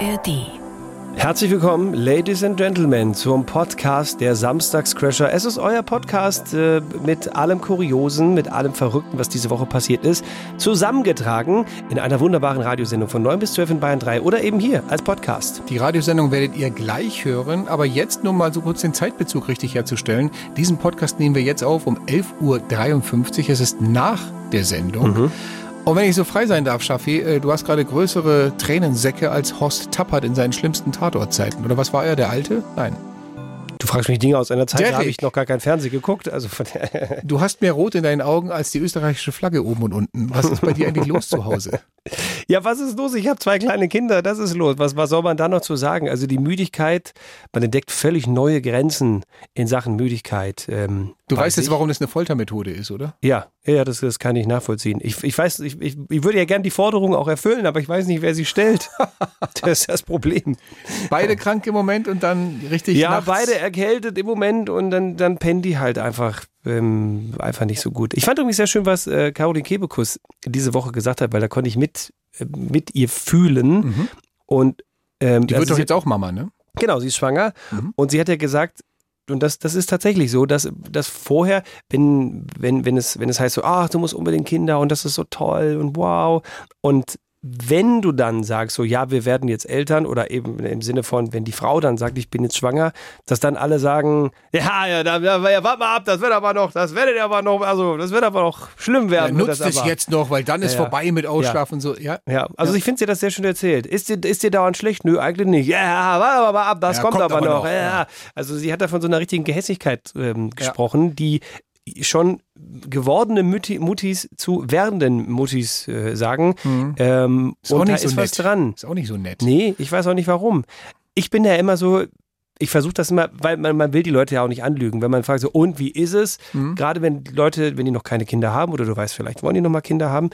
ARD. Herzlich willkommen, Ladies and Gentlemen, zum Podcast der Samstagscrasher. Es ist euer Podcast äh, mit allem Kuriosen, mit allem Verrückten, was diese Woche passiert ist, zusammengetragen in einer wunderbaren Radiosendung von 9 bis 12 in Bayern 3 oder eben hier als Podcast. Die Radiosendung werdet ihr gleich hören, aber jetzt nur mal so kurz den Zeitbezug richtig herzustellen. Diesen Podcast nehmen wir jetzt auf um 11.53 Uhr. Es ist nach der Sendung. Mhm. Und wenn ich so frei sein darf, Schaffi, äh, du hast gerade größere Tränensäcke als Horst Tappert in seinen schlimmsten Tatortzeiten. Oder was war er, der Alte? Nein. Du fragst mich Dinge aus einer Zeit, da Derek. habe ich noch gar kein Fernsehen geguckt. Also Du hast mehr Rot in deinen Augen als die österreichische Flagge oben und unten. Was ist bei dir eigentlich los zu Hause? Ja, was ist los? Ich habe zwei kleine Kinder, das ist los. Was, was soll man da noch zu sagen? Also die Müdigkeit, man entdeckt völlig neue Grenzen in Sachen Müdigkeit. Ähm, Du weißt jetzt, warum das eine Foltermethode ist, oder? Ja, ja, das, das kann ich nachvollziehen. Ich, ich weiß, ich, ich, ich würde ja gern die Forderung auch erfüllen, aber ich weiß nicht, wer sie stellt. das ist das Problem. Beide krank im Moment und dann richtig Ja, nachts. beide erkältet im Moment und dann, dann pennen die halt einfach, ähm, einfach nicht so gut. Ich fand übrigens sehr schön, was äh, Caroline Kebekus diese Woche gesagt hat, weil da konnte ich mit, mit ihr fühlen. Und ähm, Mhm. Die also wird doch jetzt auch Mama, ne? Genau, sie ist schwanger Mhm. und sie hat ja gesagt, und das, das ist tatsächlich so, dass, dass vorher, wenn, wenn, wenn, es, wenn es heißt so, ach, du musst unbedingt Kinder und das ist so toll und wow. Und wenn du dann sagst, so, ja, wir werden jetzt Eltern oder eben im Sinne von, wenn die Frau dann sagt, ich bin jetzt schwanger, dass dann alle sagen, ja, ja, da, ja, ja warte mal ab, das wird aber noch, das werdet ihr aber noch, also, das wird aber noch schlimm Ja, werden. wird nutzt das es aber. jetzt noch, weil dann ist Ja, ja. vorbei mit Ausschlafen und so. Ja, Ja, also ich finde, sie hat das sehr schön erzählt. Ist dir, ist dir dauernd schlecht? Nö, eigentlich nicht. Ja, warte aber mal ab, das Ja, kommt, kommt aber, aber noch. noch, Ja, ja. Also sie hat da von so einer richtigen Gehässigkeit ähm, gesprochen, die schon gewordene Mutti, Muttis zu werdenden Muttis äh, sagen. Ähm, Ist und da so ist was nett. dran. Ist auch nicht so nett. Nee, ich weiß auch nicht warum. Ich bin ja immer so, ich versuche das immer, weil man, man will die Leute ja auch nicht anlügen. Wenn man fragt so, und wie ist es? Mhm. Gerade wenn Leute, wenn die noch keine Kinder haben oder du weißt, vielleicht wollen die noch mal Kinder haben,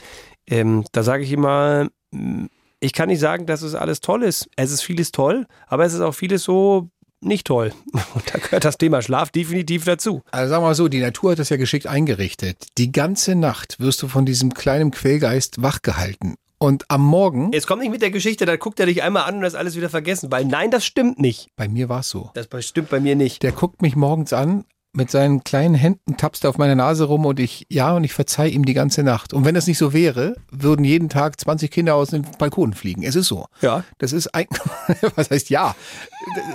ähm, da sage ich immer, mm, ich kann nicht sagen, dass es alles toll ist. Es ist vieles toll, aber es ist auch vieles so nicht toll. Und da gehört das Thema Schlaf definitiv dazu. Also sagen wir mal so, die Natur hat das ja geschickt eingerichtet. Die ganze Nacht wirst du von diesem kleinen Quellgeist wachgehalten. Und am Morgen, Jetzt kommt nicht mit der Geschichte, da guckt er dich einmal an und das ist alles wieder vergessen, weil nein, das stimmt nicht. bei mir war es so. Das stimmt bei mir nicht. Der guckt mich morgens an, mit seinen kleinen Händen tapst er auf meiner Nase rum und ich, ja, und ich verzeih ihm die ganze Nacht. Und wenn das nicht so wäre, würden jeden Tag 20 Kinder aus den Balkonen fliegen. Es ist so. Ja. Das ist eigentlich, was heißt ja?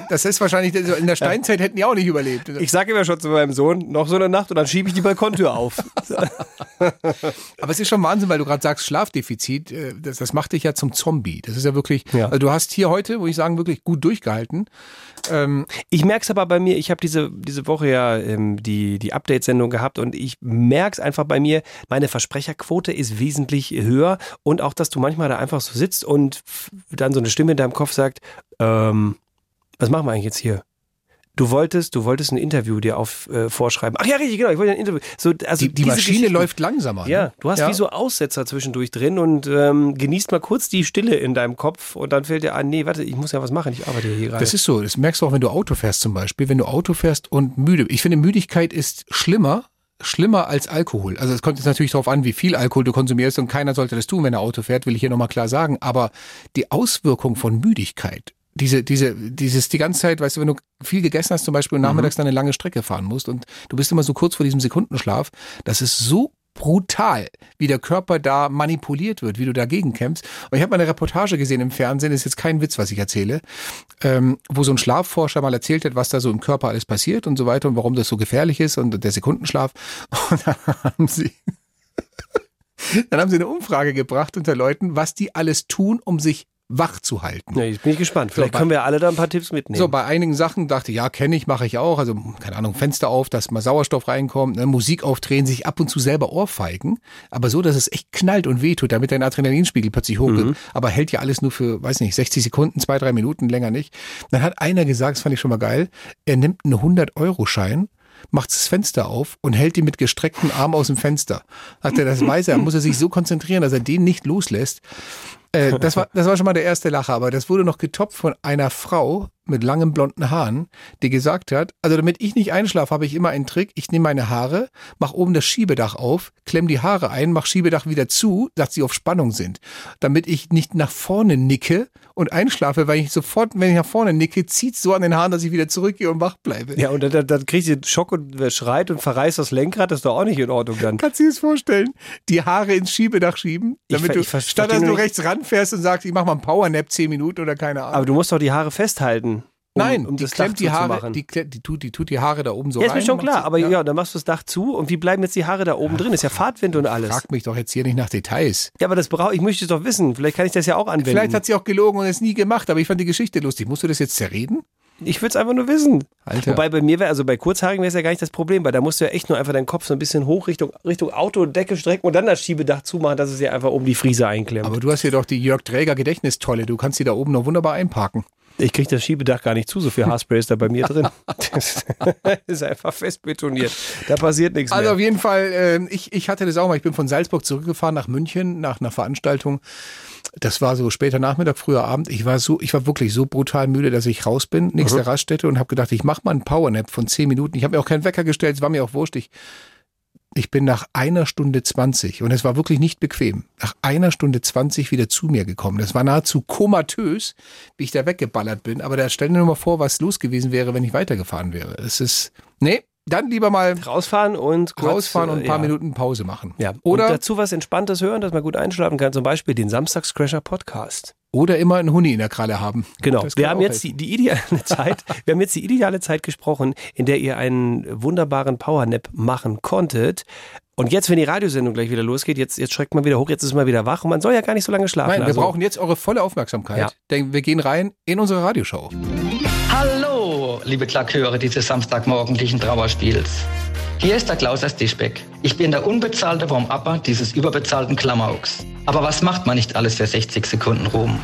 Das ist wahrscheinlich, in der Steinzeit hätten die auch nicht überlebt. Ich sage immer schon zu meinem Sohn, noch so eine Nacht und dann schiebe ich die Balkontür auf. Aber es ist schon Wahnsinn, weil du gerade sagst, Schlafdefizit, äh, das, das macht dich ja zum Zombie. Das ist ja wirklich, Ja. also du hast hier heute, wo ich sagen, wirklich gut durchgehalten. Ähm, Ich merke es aber bei mir, ich habe diese, diese Woche ja ähm, die, die Update-Sendung gehabt und ich merke es einfach bei mir, meine Versprecherquote ist wesentlich höher und auch, dass du manchmal da einfach so sitzt und dann so eine Stimme in deinem Kopf sagt, ähm, was machen wir eigentlich jetzt hier? Du wolltest, du wolltest ein Interview dir auf äh, vorschreiben. Ach ja, richtig, genau, ich wollte ein Interview. So, also die, die Maschine läuft langsamer. Ja, ne? du hast Ja. wie so Aussetzer zwischendurch drin und ähm, genießt mal kurz die Stille in deinem Kopf und dann fällt dir ein, nee, warte, ich muss ja was machen, ich arbeite hier gerade. Das ist so, das merkst du auch, wenn du Auto fährst zum Beispiel. Wenn du Auto fährst und müde. Ich finde, Müdigkeit ist schlimmer, schlimmer als Alkohol. Also es kommt jetzt natürlich darauf an, wie viel Alkohol du konsumierst und keiner sollte das tun, wenn er Auto fährt, will ich hier nochmal klar sagen. Aber die Auswirkung von Müdigkeit, diese, diese, dieses die ganze Zeit, weißt du, wenn du viel gegessen hast zum Beispiel und nachmittags dann eine lange Strecke fahren musst und du bist immer so kurz vor diesem Sekundenschlaf, das ist so brutal, wie der Körper da manipuliert wird, wie du dagegen kämpfst. Und ich habe mal eine Reportage gesehen im Fernsehen, ist jetzt kein Witz, was ich erzähle, ähm, wo so ein Schlafforscher mal erzählt hat, was da so im Körper alles passiert und so weiter und warum das so gefährlich ist und der Sekundenschlaf. Und dann haben sie, dann haben sie eine Umfrage gebracht unter Leuten, was die alles tun, um sich wach zu halten. Ja, jetzt bin ich gespannt. Vielleicht bei- können wir alle da ein paar Tipps mitnehmen. So, bei einigen Sachen dachte ich, ja, kenne ich, mache ich auch. Also, keine Ahnung, Fenster auf, dass mal Sauerstoff reinkommt, ne, Musik aufdrehen, sich ab und zu selber ohrfeigen. Aber so, dass es echt knallt und wehtut, damit dein Adrenalinspiegel plötzlich hochgeht. Aber hält ja alles nur für, weiß nicht, 60 Sekunden, zwei, drei Minuten, länger nicht. Dann hat einer gesagt, das fand ich schon mal geil, er nimmt einen 100-Euro-Schein, macht das Fenster auf und hält ihn mit gestrecktem Arm aus dem Fenster. Sagt er, das weiß er, muss er sich so konzentrieren, dass er den nicht loslässt. Äh, das, war, das war schon mal der erste Lacher, aber das wurde noch getoppt von einer Frau, mit langen blonden Haaren, die gesagt hat, also damit ich nicht einschlafe, habe ich immer einen Trick. Ich nehme meine Haare, mache oben das Schiebedach auf, klemm die Haare ein, mache Schiebedach wieder zu, dass sie auf Spannung sind. Damit ich nicht nach vorne nicke und einschlafe, weil ich sofort, wenn ich nach vorne nicke, zieht so an den Haaren, dass ich wieder zurückgehe und wach bleibe. Ja, und dann, dann kriegt sie einen Schock und schreit und verreißt das Lenkrad, das ist doch auch nicht in Ordnung dann. Kannst du dir das vorstellen? Die Haare ins Schiebedach schieben, damit Ich du, ich statt dass du rechts ranfährst und sagst, ich mach mal einen Powernap 10 Minuten oder keine Ahnung. Aber du musst doch die Haare festhalten. Um, Nein, um die das Dach klemmt die Haare, die, die, tut, die tut die Haare da oben so ja, ist rein. mir schon klar, sie- aber ja. dann machst du das Dach zu und wie bleiben jetzt die Haare da oben drin? Ist ja Fahrtwind und alles. Frag mich doch jetzt hier nicht nach Details. Ja, aber das brauche ich möchte es doch wissen. Vielleicht kann ich das ja auch anwenden. Vielleicht hat sie auch gelogen und es nie gemacht, aber ich fand die Geschichte lustig. Musst du das jetzt zerreden? ich würde es einfach nur wissen. Alter. Wobei bei mir wäre, also bei Kurzhaarigen wäre es ja gar nicht das Problem, weil da musst du ja echt nur einfach deinen Kopf so ein bisschen hoch Richtung, Richtung Autodecke strecken und dann das Schiebedach zumachen, dass es ja einfach um die Friese einklemmt. Aber du hast hier doch die Jörg Träger Gedächtnistolle. Du kannst die da oben noch wunderbar einparken. Ich kriege das Schiebedach gar nicht zu, so viel Haarspray ist da bei mir drin. Das ist einfach fest betoniert. Da passiert nichts Also mehr. auf jeden Fall, ähm, ich, ich hatte das auch mal. Ich bin von Salzburg zurückgefahren nach München nach einer Veranstaltung. Das war so später Nachmittag, früher Abend. Ich war so, ich war wirklich so brutal müde, dass ich raus bin, nächste Raststätte und habe gedacht, ich mache mal einen Powernap von 10 Minuten. Ich habe mir auch keinen Wecker gestellt, es war mir auch wurscht. Ich, ich bin nach einer Stunde 20 und es war wirklich nicht bequem. Nach einer Stunde 20 wieder zu mir gekommen. Das war nahezu komatös, wie ich da weggeballert bin. Aber da stell dir nur mal vor, was los gewesen wäre, wenn ich weitergefahren wäre. Es ist, nee, dann lieber mal Rausfahren und kurz, rausfahren und ein paar ja. Minuten Pause machen. Ja. Oder, und dazu was Entspanntes hören, dass man gut einschlafen kann. Zum Beispiel den Samstagscrasher Podcast. Oder immer einen Huni in der Kralle haben. Genau. Wir haben jetzt die, die ideale Zeit, wir haben jetzt die ideale Zeit gesprochen, in der ihr einen wunderbaren Powernap machen konntet. Und jetzt, wenn die Radiosendung gleich wieder losgeht, jetzt, jetzt schreckt man wieder hoch, jetzt ist man wieder wach und man soll ja gar nicht so lange schlafen. Nein, wir also, brauchen jetzt eure volle Aufmerksamkeit, Ja. denn wir gehen rein in unsere Radioshow. Hallo, liebe Klaköre dieses Samstagmorgendlichen Trauerspiels. Hier ist der Klaus aus Dischbeck. Ich bin der unbezahlte Warm-Upper dieses überbezahlten Klamauks. Aber was macht man nicht alles für 60 Sekunden Ruhm?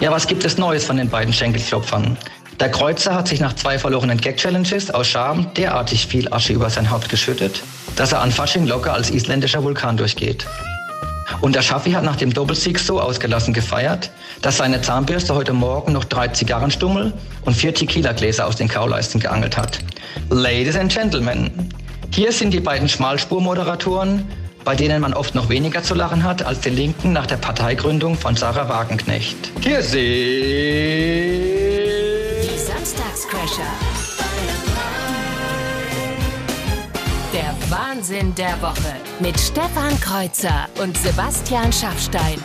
Ja, was gibt es Neues von den beiden Schenkelklopfern? Der Kreuzer hat sich nach zwei verlorenen Gag-Challenges aus Scham derartig viel Asche über sein Haupt geschüttet, dass er an Fasching locker als isländischer Vulkan durchgeht. Und der Schaffi hat nach dem Doppelsieg so ausgelassen gefeiert, dass seine Zahnbürste heute Morgen noch drei Zigarrenstummel und vier Tequila-Gläser aus den Kauleisten geangelt hat. Ladies and Gentlemen, hier sind die beiden Schmalspur-Moderatoren, bei denen man oft noch weniger zu lachen hat als den Linken nach der Parteigründung von Sarah Wagenknecht. Hier sind... Wahnsinn der Woche mit Stefan Kreuzer und Sebastian Schaffstein.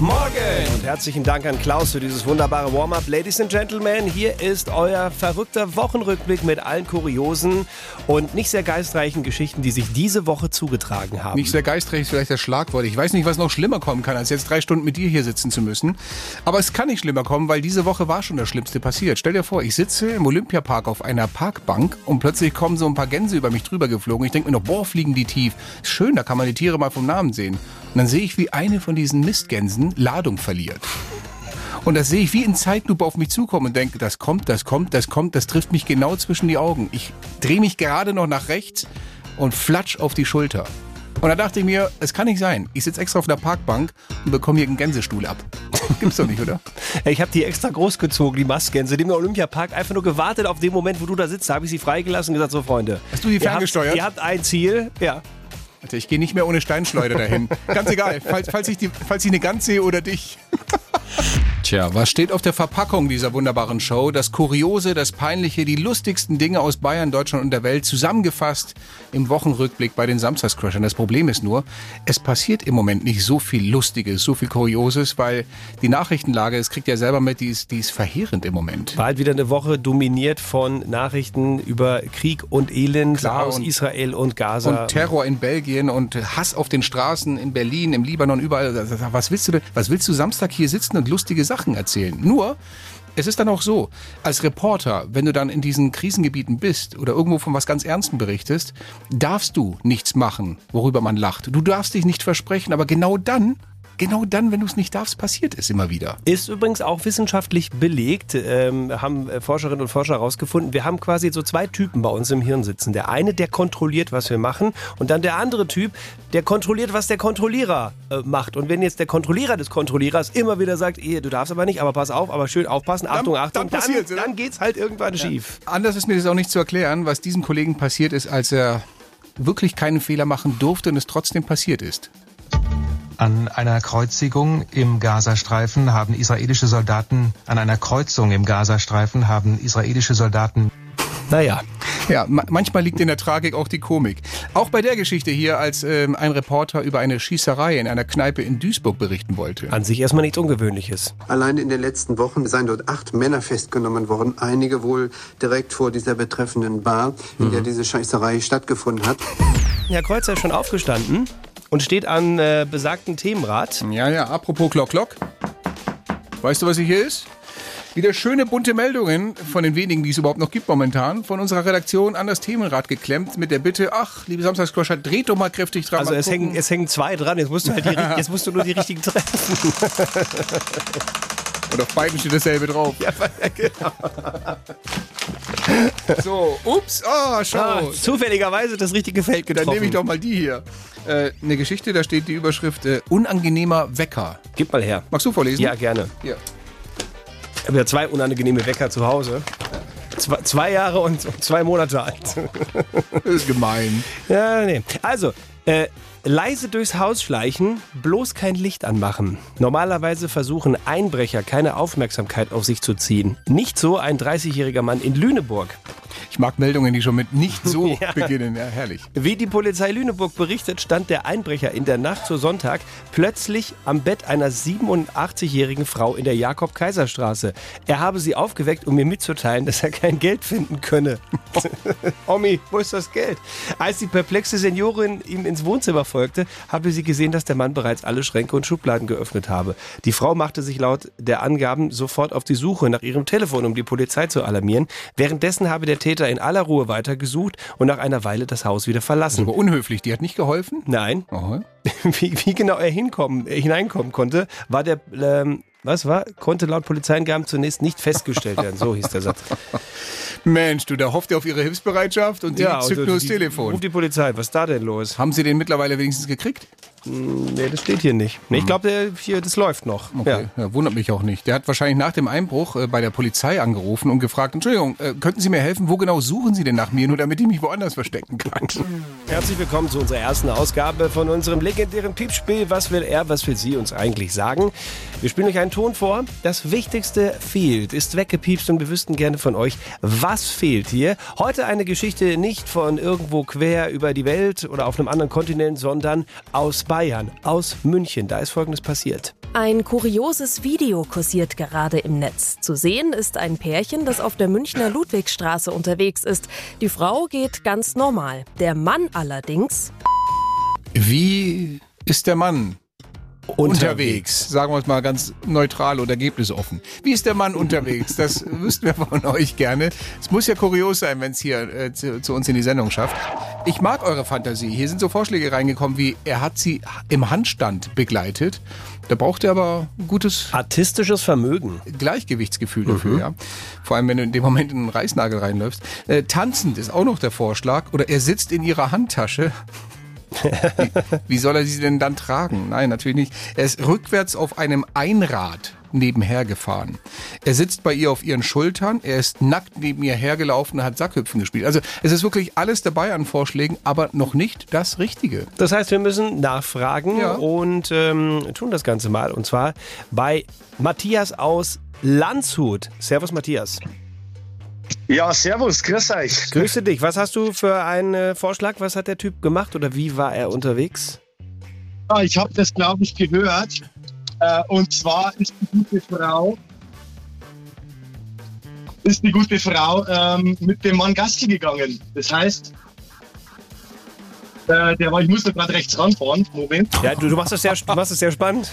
Morgen und herzlichen Dank an Klaus für dieses wunderbare Warm-up. Ladies and Gentlemen, hier ist euer verrückter Wochenrückblick mit allen kuriosen und nicht sehr geistreichen Geschichten, die sich diese Woche zugetragen haben. Nicht sehr geistreich ist vielleicht das Schlagwort. Ich weiß nicht, was noch schlimmer kommen kann, als jetzt drei Stunden mit dir hier sitzen zu müssen. Aber es kann nicht schlimmer kommen, weil diese Woche war schon das Schlimmste passiert. Stell dir vor, ich sitze im Olympiapark auf einer Parkbank und plötzlich kommen so ein paar Gänse über mich drüber geflogen. Ich denke mir noch, boah, fliegen die tief. Schön, da kann man die Tiere mal vom Namen sehen. Und dann sehe ich, wie eine von diesen Mistgänsen Ladung verliert. Und das sehe ich wie in Zeitlupe auf mich zukommen und denke, das kommt, das kommt, das kommt, das trifft mich genau zwischen die Augen. Ich drehe mich gerade noch nach rechts und flatsch auf die Schulter. Und da dachte ich mir, es kann nicht sein. Ich sitze extra auf einer Parkbank und bekomme hier einen Gänsestuhl ab. Gibt's doch nicht, oder? Ich habe die extra groß gezogen, die Mastgänse, die im Olympiapark einfach nur gewartet auf den Moment, wo du da sitzt. Da habe ich sie freigelassen und gesagt, so Freunde. Hast du die ihr habt- ferngesteuert? Ihr habt ein Ziel, ja. Alter, ich gehe nicht mehr ohne Steinschleuder dahin. Ganz egal, falls, falls, ich die, falls ich eine Gans sehe oder dich. Tja, was steht auf der Verpackung dieser wunderbaren Show? Das Kuriose, das Peinliche, die lustigsten Dinge aus Bayern, Deutschland und der Welt zusammengefasst im Wochenrückblick bei den Samstagscrashern. Das Problem ist nur, es passiert im Moment nicht so viel Lustiges, so viel Kurioses, weil die Nachrichtenlage, es kriegt ja selber mit, die ist, die ist verheerend im Moment. War halt wieder eine Woche dominiert von Nachrichten über Krieg und Elend Klar, aus und- Israel und Gaza. Und Terror in Belgien und Hass auf den Straßen in Berlin, im Libanon, überall. Was willst du denn? Was willst du Samstag hier sitzen und lustige Sachen erzählen? Nur, es ist dann auch so, als Reporter, wenn du dann in diesen Krisengebieten bist oder irgendwo von was ganz Ernstem berichtest, darfst du nichts machen, worüber man lacht. Du darfst dich nicht versprechen, aber genau dann genau dann, wenn du es nicht darfst, passiert es immer wieder. Ist übrigens auch wissenschaftlich belegt, ähm, haben äh, Forscherinnen und Forscher herausgefunden. Wir haben quasi so zwei Typen bei uns im Hirn sitzen. Der eine, der kontrolliert, was wir machen, und dann der andere Typ, der kontrolliert, was der Kontrollierer äh, macht. Und wenn jetzt der Kontrollierer des Kontrollierers immer wieder sagt, eh, du darfst aber nicht, aber pass auf, aber schön aufpassen, Achtung, Achtung, dann dann, dann, geht's halt irgendwann schief. Anders ist mir das auch nicht zu erklären, was diesem Kollegen passiert ist, als er wirklich keinen Fehler machen durfte und es trotzdem passiert ist. An einer Kreuzigung im Gazastreifen haben israelische Soldaten, an einer Kreuzung im Gazastreifen haben israelische Soldaten Naja, Ja, ma manchmal liegt in der Tragik auch die Komik. Auch bei der Geschichte hier, als ähm, ein Reporter über eine Schießerei in einer Kneipe in Duisburg berichten wollte. an sich erstmal nichts Ungewöhnliches. Allein in den letzten Wochen seien dort acht Männer festgenommen worden, einige wohl direkt vor dieser betreffenden Bar, in der diese Scheißerei stattgefunden hat. Herr Kreuzer ist schon aufgestanden und steht an äh, besagten Themenrat. Ja, ja, apropos Klock Klock. Weißt du, was hier ist? Wieder schöne bunte Meldungen von den wenigen, die es überhaupt noch gibt momentan, von unserer Redaktion an das Themenrad geklemmt mit der Bitte, ach, liebe Samstagscroscher, dreht doch mal kräftig dran. Also es hängen, es hängen zwei dran, jetzt musst du halt die, jetzt musst du nur die richtigen treffen. Und auf beiden steht dasselbe drauf. Ja, genau. So, ups, ah, schau. Ah, zufälligerweise das richtige Feld Dann getroffen. nehme ich doch mal die hier. Äh, eine Geschichte, da steht die Überschrift äh, Unangenehmer Wecker. Gib mal her. Magst du vorlesen? Ja, gerne. Hier. Ich habe ja zwei unangenehme Wecker zu Hause. Zwei, zwei Jahre und und zwei Monate alt. Das ist gemein. Ja, nee. Also, äh, leise durchs Haus schleichen, bloß kein Licht anmachen. Normalerweise versuchen Einbrecher keine Aufmerksamkeit auf sich zu ziehen. Nicht so ein 30-jähriger Mann in Lüneburg. Ich mag Meldungen, die schon mit nicht so Ja. beginnen. Ja, herrlich. Wie die Polizei Lüneburg berichtet, stand der Einbrecher in der Nacht zu Sonntag plötzlich am Bett einer 87-jährigen Frau in der Jakob-Kaiser-Straße. Er habe sie aufgeweckt, um ihr mitzuteilen, dass er kein Geld finden könne. Omi, wo ist das Geld? Als die perplexe Seniorin ihm ins Wohnzimmer folgte, habe sie gesehen, dass der Mann bereits alle Schränke und Schubladen geöffnet habe. Die Frau machte sich laut der Angaben sofort auf die Suche nach ihrem Telefon, um die Polizei zu alarmieren. Währenddessen habe der Täter in aller Ruhe weitergesucht und nach einer Weile das Haus wieder verlassen. Aber unhöflich, die hat nicht geholfen? Nein, Aha. wie, wie genau er hinkommen, äh, hineinkommen konnte, war der, ähm, was war, konnte laut Polizeiangaben zunächst nicht festgestellt werden. So hieß der Satz. Mensch, du, da hofft ihr auf ihre Hilfsbereitschaft und die zückt und nur das die- Telefon. Ruft die Polizei, was ist da denn los? Haben sie den mittlerweile wenigstens gekriegt? Nee, das steht hier nicht. Nee, ich glaube, der- hier, das läuft noch. Okay. Ja. wundert mich auch nicht. Der hat wahrscheinlich nach dem Einbruch äh, bei der Polizei angerufen und gefragt, Entschuldigung, äh, könnten Sie mir helfen? Wo genau suchen Sie denn nach mir, nur damit ich mich woanders verstecken kann? Herzlich willkommen zu unserer ersten Ausgabe von unserem legendären Piepspiel. Was will er, was will sie uns eigentlich sagen? Wir spielen euch einen Ton vor. Das Wichtigste fehlt, ist weggepiepst und wir wüssten gerne von euch, was fehlt hier. Heute eine Geschichte nicht von irgendwo quer über die Welt oder auf einem anderen Kontinent, sondern aus Bayern, aus München. Da ist Folgendes passiert. Ein kurioses Video kursiert gerade im Netz. Zu sehen ist ein Pärchen, das auf der Münchner Ludwigstraße unterwegs ist. Die Frau geht ganz normal. Der Mann allerdings Wie ist der Mann unterwegs? Sagen wir es mal ganz neutral und ergebnisoffen. Wie ist der Mann unterwegs? Das wüssten wir von euch gerne. Es muss ja kurios sein, wenn es hier äh, zu, zu uns in die Sendung schafft. Ich mag eure Fantasie. Hier sind so Vorschläge reingekommen wie, er hat sie im Handstand begleitet. Da braucht er aber ein gutes Artistisches Vermögen. Gleichgewichtsgefühl dafür, ja. Vor allem, wenn du in dem Moment in einen Reißnagel reinläufst. Äh, tanzend ist auch noch der Vorschlag. Oder er sitzt in ihrer Handtasche. Wie, wie soll er sie denn dann tragen? Nein, natürlich nicht. Er ist rückwärts auf einem Einrad nebenher gefahren. Er sitzt bei ihr auf ihren Schultern, er ist nackt neben ihr hergelaufen und hat Sackhüpfen gespielt. Also es ist wirklich alles dabei an Vorschlägen, aber noch nicht das Richtige. Das heißt, wir müssen nachfragen Ja. und ähm, tun das Ganze mal. Und zwar bei Matthias aus Landshut. Servus, Matthias. Ja, servus, grüß euch. Grüße dich. Was hast du für einen äh, Vorschlag? Was hat der Typ gemacht oder wie war er unterwegs? Ja, ich habe das, glaube ich, gehört. Äh, und zwar ist die gute Frau, ist die gute Frau ähm, mit dem Mann Gassi gegangen. Das heißt, äh, der war, ich muss da gerade rechts ranfahren. Moment. Ja, du, du machst es sehr, du machst es sehr spannend.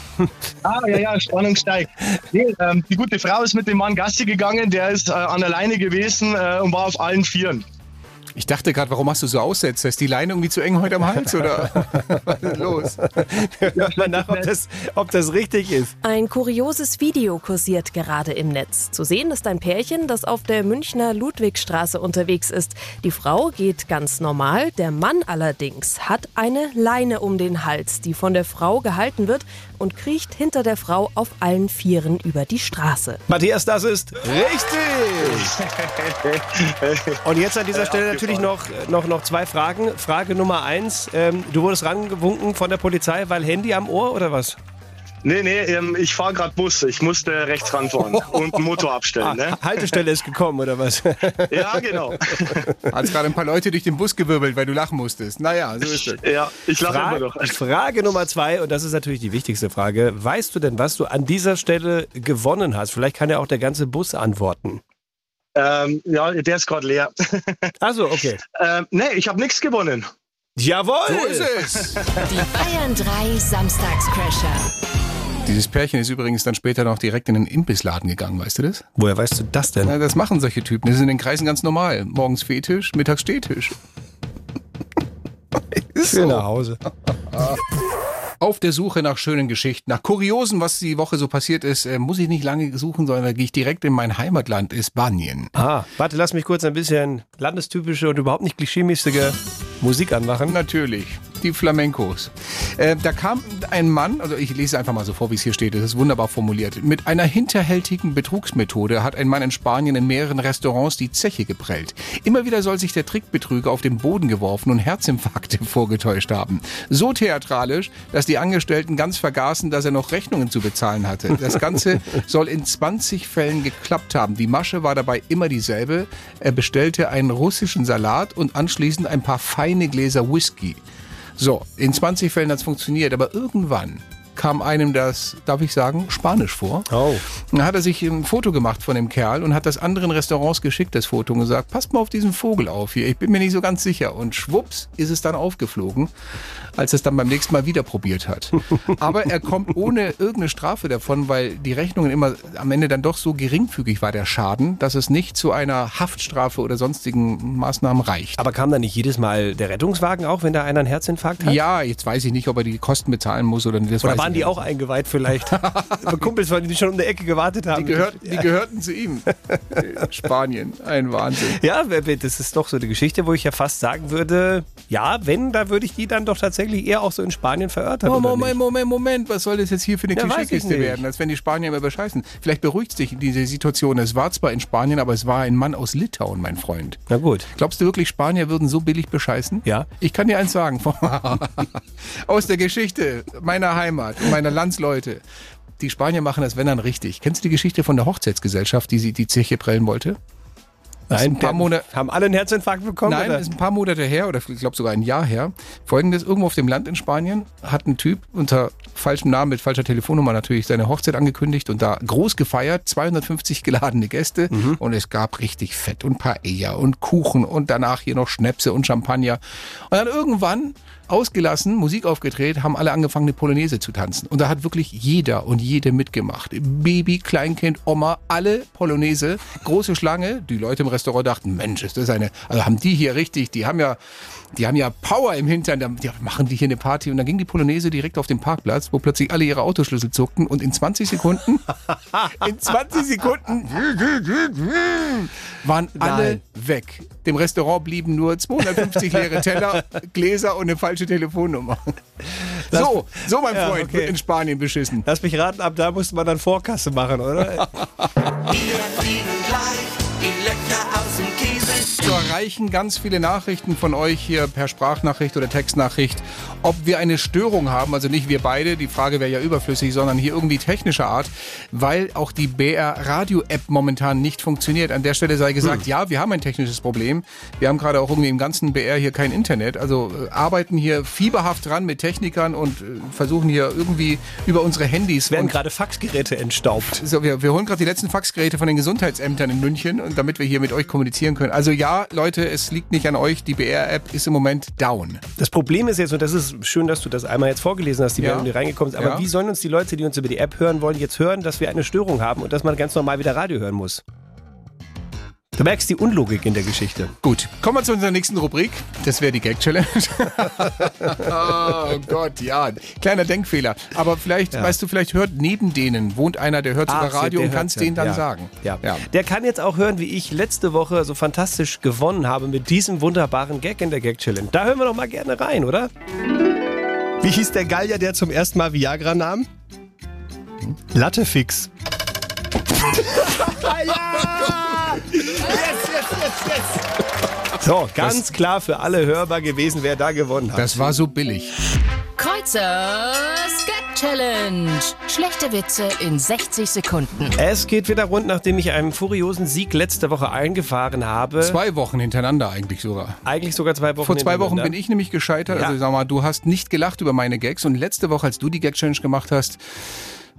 Ah, ja, ja, Spannung steigt. Nee, ähm, die gute Frau ist mit dem Mann Gassi gegangen, der ist äh, an der Leine gewesen äh, und war auf allen Vieren. Ich dachte gerade, warum hast du so Aussätze? Ist die Leine irgendwie zu eng heute am Hals oder was ist los? mal nach, ob das, ob das richtig ist. Ein kurioses Video kursiert gerade im Netz. Zu sehen ist ein Pärchen, das auf der Münchner Ludwigstraße unterwegs ist. Die Frau geht ganz normal, der Mann allerdings hat eine Leine um den Hals, die von der Frau gehalten wird und kriecht hinter der Frau auf allen Vieren über die Straße. Matthias, das ist richtig. Und jetzt an dieser Stelle natürlich noch, noch, noch zwei Fragen. Frage Nummer eins. Ähm, du wurdest rangewunken von der Polizei, weil Handy am Ohr oder was? Nee, nee, ähm, ich fahre gerade Bus. Ich musste rechts ranfahren und den Motor abstellen. Ne? Ah, Haltestelle ist gekommen oder was? Ja, genau. Hat gerade ein paar Leute durch den Bus gewirbelt, weil du lachen musstest. Naja, so ist es. Ja, ich lache Fra immer noch. Frage Nummer zwei, und das ist natürlich die wichtigste Frage. Weißt du denn, was du an dieser Stelle gewonnen hast? Vielleicht kann ja auch der ganze Bus antworten. Ähm, ja, der ist gerade leer. Also, okay. ähm, nee, ich habe nichts gewonnen. Jawohl! So ist es. Die Bayern 3 Samstagscrasher. Dieses Pärchen ist übrigens dann später noch direkt in den Imbissladen gegangen, weißt du das? Woher weißt du das denn? Na, das machen solche Typen. Das ist in den Kreisen ganz normal. Morgens Fetisch, mittags Stehtisch. ist Schön nach Hause. Auf der Suche nach schönen Geschichten, nach Kuriosen, was die Woche so passiert ist, äh, muss ich nicht lange suchen, sondern da gehe ich direkt in mein Heimatland, Spanien. Ah, warte, lass mich kurz ein bisschen landestypische und überhaupt nicht klischeemäßige Musik anmachen. Natürlich, die Flamencos. Äh, da kam ein Mann, also ich lese einfach mal so vor, wie es hier steht, das ist wunderbar formuliert. Mit einer hinterhältigen Betrugsmethode hat ein Mann in Spanien in mehreren Restaurants die Zeche geprellt. Immer wieder soll sich der Trickbetrüger auf den Boden geworfen und Herzinfarkte vorgetäuscht haben. So theatralisch, dass die Angestellten ganz vergaßen, dass er noch Rechnungen zu bezahlen hatte. Das Ganze soll in 20 Fällen geklappt haben. Die Masche war dabei immer dieselbe. Er bestellte einen russischen Salat und anschließend ein paar feine Gläser Whisky. So, in 20 Fällen hat es funktioniert, aber irgendwann kam einem das, darf ich sagen, Spanisch vor. Oh. Dann hat er sich ein Foto gemacht von dem Kerl und hat das anderen Restaurants geschickt, das Foto, und gesagt, passt mal auf diesen Vogel auf hier, ich bin mir nicht so ganz sicher. Und schwupps ist es dann aufgeflogen, als er es dann beim nächsten Mal wieder probiert hat. Aber er kommt ohne irgendeine Strafe davon, weil die Rechnungen immer am Ende dann doch so geringfügig war, der Schaden, dass es nicht zu einer Haftstrafe oder sonstigen Maßnahmen reicht. Aber kam da nicht jedes Mal der Rettungswagen auch, wenn da einer einen Herzinfarkt hat? Ja, jetzt weiß ich nicht, ob er die Kosten bezahlen muss oder nicht. Das Oder weiß waren die auch eingeweiht vielleicht? Kumpels, denen die schon um die Ecke gewartet haben. Die, gehört, die gehörten zu ihm. Spanien, ein Wahnsinn. Ja, das ist doch so eine Geschichte, wo ich ja fast sagen würde, ja, wenn, da würde ich die dann doch tatsächlich eher auch so in Spanien verörtern. Oder Moment, nicht? Moment, Moment, was soll das jetzt hier für eine Ja, Klischeekiste werden, als wenn die Spanier immer bescheißen? Vielleicht beruhigt sich diese Situation. Es war zwar in Spanien, aber es war ein Mann aus Litauen, mein Freund. Na gut. Glaubst du wirklich, Spanier würden so billig bescheißen? Ja. Ich kann dir eins sagen. Aus der Geschichte meiner Heimat, meiner Landsleute. Die Spanier machen das, wenn dann richtig. Kennst du die Geschichte von der Hochzeitsgesellschaft, die sie die Zeche prellen wollte? Nein, ein paar Monate. haben alle einen Herzinfarkt bekommen? Nein, oder? ist ein paar Monate her oder ich glaube sogar ein Jahr her. Folgendes, irgendwo auf dem Land in Spanien hat ein Typ unter falschem Namen mit falscher Telefonnummer natürlich seine Hochzeit angekündigt und da groß gefeiert, 250 geladene Gäste und es gab richtig Fett und Paella und Kuchen und danach hier noch Schnäpse und Champagner. Und dann irgendwann ausgelassen, Musik aufgedreht, haben alle angefangen, eine Polonaise zu tanzen. Und da hat wirklich jeder und jede mitgemacht. Baby, Kleinkind, Oma, alle Polonaise, große Schlange. Die Leute im Restaurant dachten, Mensch, ist das eine, also haben die hier richtig, die haben ja, die haben ja Power im Hintern, da ja, machen die hier eine Party. Und dann ging die Polonaise direkt auf den Parkplatz, wo plötzlich alle ihre Autoschlüssel zuckten und in 20 Sekunden, in 20 Sekunden waren alle weg. Dem Restaurant blieben nur 250 leere Teller, Gläser und eine falsche Telefonnummer. So, so mein Ja, Freund, okay. wird in Spanien beschissen. Lass mich raten, ab da musste man dann Vorkasse machen, oder? Zu erreichen ganz viele Nachrichten von euch hier per Sprachnachricht oder Textnachricht, ob wir eine Störung haben, also nicht wir beide, die Frage wäre ja überflüssig, sondern hier irgendwie technischer Art, weil auch die BR Radio App momentan nicht funktioniert. An der Stelle sei gesagt, ja, wir haben ein technisches Problem. Wir haben gerade auch irgendwie im ganzen BR hier kein Internet, also äh, arbeiten hier fieberhaft dran mit Technikern und äh, versuchen hier irgendwie über unsere Handys Werden gerade Faxgeräte entstaubt. so, wir, wir holen gerade die letzten Faxgeräte von den Gesundheitsämtern in München, damit wir hier mit euch kommunizieren können. Also ja, Leute, es liegt nicht an euch. Die BR-App ist im Moment down. Das Problem ist jetzt, und das ist schön, dass du das einmal jetzt vorgelesen hast, die Ja. Meldung, die reingekommen ist, aber Ja. wie sollen uns die Leute, die uns über die App hören wollen, jetzt hören, dass wir eine Störung haben und dass man ganz normal wieder Radio hören muss? Du merkst die Unlogik in der Geschichte. Gut, kommen wir zu unserer nächsten Rubrik. Das wäre die Gag-Challenge. oh Gott, ja. Kleiner Denkfehler. Aber vielleicht, Ja. weißt du, vielleicht hört neben denen, wohnt einer, der hört sogar Ah, Radio der und kannst hört's ja. denen dann ja. sagen. Ja. Ja. Der kann jetzt auch hören, wie ich letzte Woche so fantastisch gewonnen habe mit diesem wunderbaren Gag in der Gag-Challenge. Da hören wir doch mal gerne rein, oder? Wie hieß der Gallier, der zum ersten Mal Viagra nahm? Lattefix. So, ganz klar für alle hörbar gewesen, wer da gewonnen hat. Das war so billig. Kreuzers Gag Challenge. Schlechte Witze in 60 Sekunden. Es geht wieder rund, nachdem ich einen furiosen Sieg letzte Woche eingefahren habe. Zwei Wochen hintereinander eigentlich sogar. Eigentlich sogar zwei Wochen Vor zwei Wochen bin ich nämlich gescheitert. Ja. Also sag mal, du hast nicht gelacht über meine Gags und letzte Woche, als du die Gag-Challenge gemacht hast,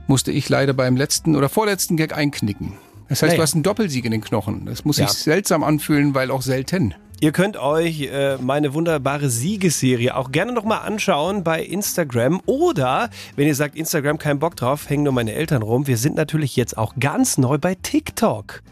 musste ich leider beim letzten oder vorletzten Gag einknicken. Das heißt, Hey. du hast einen Doppelsieg in den Knochen. Das muss Ja. sich seltsam anfühlen, weil auch selten. Ihr könnt euch äh, meine wunderbare Siegesserie auch gerne nochmal anschauen bei Instagram. Oder, wenn ihr sagt, Instagram kein Bock drauf, hängen nur meine Eltern rum. Wir sind natürlich jetzt auch ganz neu bei TikTok.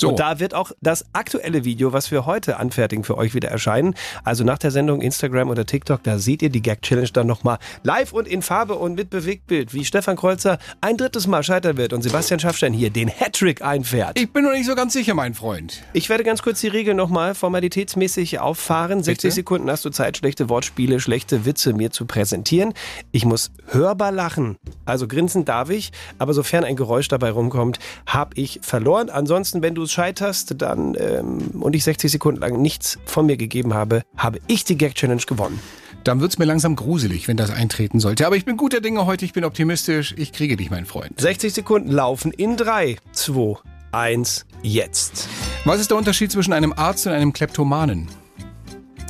So. Und da wird auch das aktuelle Video, was wir heute anfertigen, für euch wieder erscheinen. Also nach der Sendung Instagram oder TikTok, da seht ihr die Gag Challenge dann nochmal live und in Farbe und mit Bewegtbild, wie Stefan Kreuzer ein drittes Mal scheitern wird und Sebastian Schaffstein hier den Hattrick einfährt. ich bin noch nicht so ganz sicher, mein Freund. Ich werde ganz kurz die Regeln nochmal formalitätsmäßig auffahren. 60 Bitte? Sekunden hast du Zeit, schlechte Wortspiele, schlechte Witze mir zu präsentieren. Ich muss hörbar lachen. Also grinsen darf ich, aber sofern ein Geräusch dabei rumkommt, habe ich verloren. Ansonsten, wenn du scheiterst dann, ähm, und ich 60 Sekunden lang nichts von mir gegeben habe, habe ich die Gag-Challenge gewonnen. Dann wird's mir langsam gruselig, wenn das eintreten sollte. Aber ich bin guter Dinge heute, ich bin optimistisch. Ich kriege dich, mein Freund. 60 Sekunden laufen in 3, 2, 1, jetzt. Was ist der Unterschied zwischen einem Arzt und einem Kleptomanen?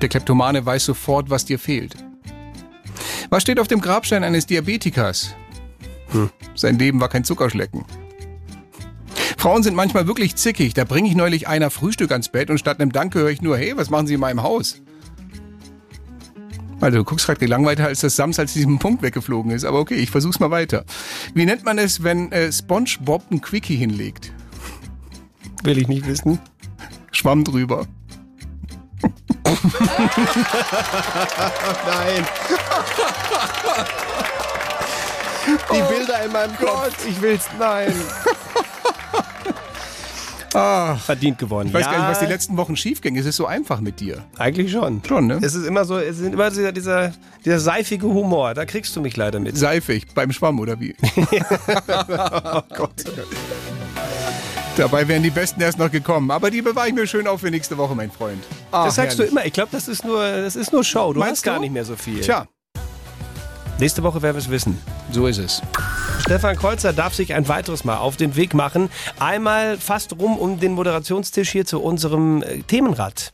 Der Kleptomane weiß sofort, was dir fehlt. Was steht auf dem Grabstein eines Diabetikers? Hm. Sein Leben war kein Zuckerschlecken. Frauen sind manchmal wirklich zickig. Da bringe ich neulich einer Frühstück ans Bett und statt einem Danke höre ich nur, hey, was machen Sie in meinem Haus? Also du guckst gerade gelangweilter, als das Sams als diesem Punkt weggeflogen ist. Aber okay, ich versuch's mal weiter. Wie nennt man es, wenn äh, SpongeBob ein Quickie hinlegt? Will ich nicht wissen. Schwamm drüber. Nein. Die Bilder in meinem Kopf. Ich will's, nein. Verdient gewonnen. Ich weiß ja, gar nicht, was die letzten Wochen schiefging. Es ist so einfach mit dir. Eigentlich schon. Schon, ne? Es ist immer so, es ist immer dieser, dieser, dieser seifige Humor. Da kriegst du mich leider mit. Seifig, beim Schwamm oder wie? Oh Gott. Dabei wären die Besten erst noch gekommen. Aber die bewahre ich mir schön auf für nächste Woche, mein Freund. Ach, Das sagst herrlich. du immer. Ich glaube, das ist nur, das ist nur Show. Du Meinst hast gar du? nicht mehr so viel. Tja, Nächste Woche werden wir es wissen. so ist es. Stefan Kreuzer darf sich ein weiteres Mal auf den Weg machen. Einmal fast rum um den Moderationstisch hier zu unserem äh, Themenrad.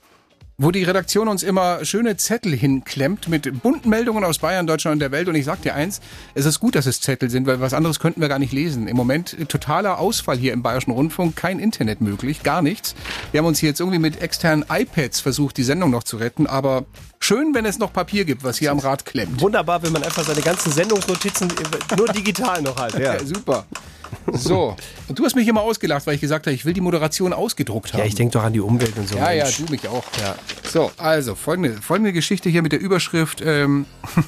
Wo die Redaktion uns immer schöne Zettel hinklemmt mit bunten Meldungen aus Bayern, Deutschland und der Welt. Und ich sag dir eins, es ist gut, dass es Zettel sind, weil was anderes könnten wir gar nicht lesen. Im Moment äh, totaler Ausfall hier im Bayerischen Rundfunk, kein Internet möglich, gar nichts. Wir haben uns hier jetzt irgendwie mit externen iPads versucht, die Sendung noch zu retten. Aber schön, wenn es noch Papier gibt, was hier am Rad klemmt. Wunderbar, wenn man einfach seine ganzen Sendungsnotizen äh, nur digital noch hat. Ja. Ja, super. So, und du hast mich immer ausgelacht, weil ich gesagt habe, ich will die Moderation ausgedruckt haben. Ja, ich denke doch an die Umwelt und so. Ja, ja, Mensch. du mich auch. Ja. So, also folgende, folgende Geschichte hier mit der Überschrift ähm,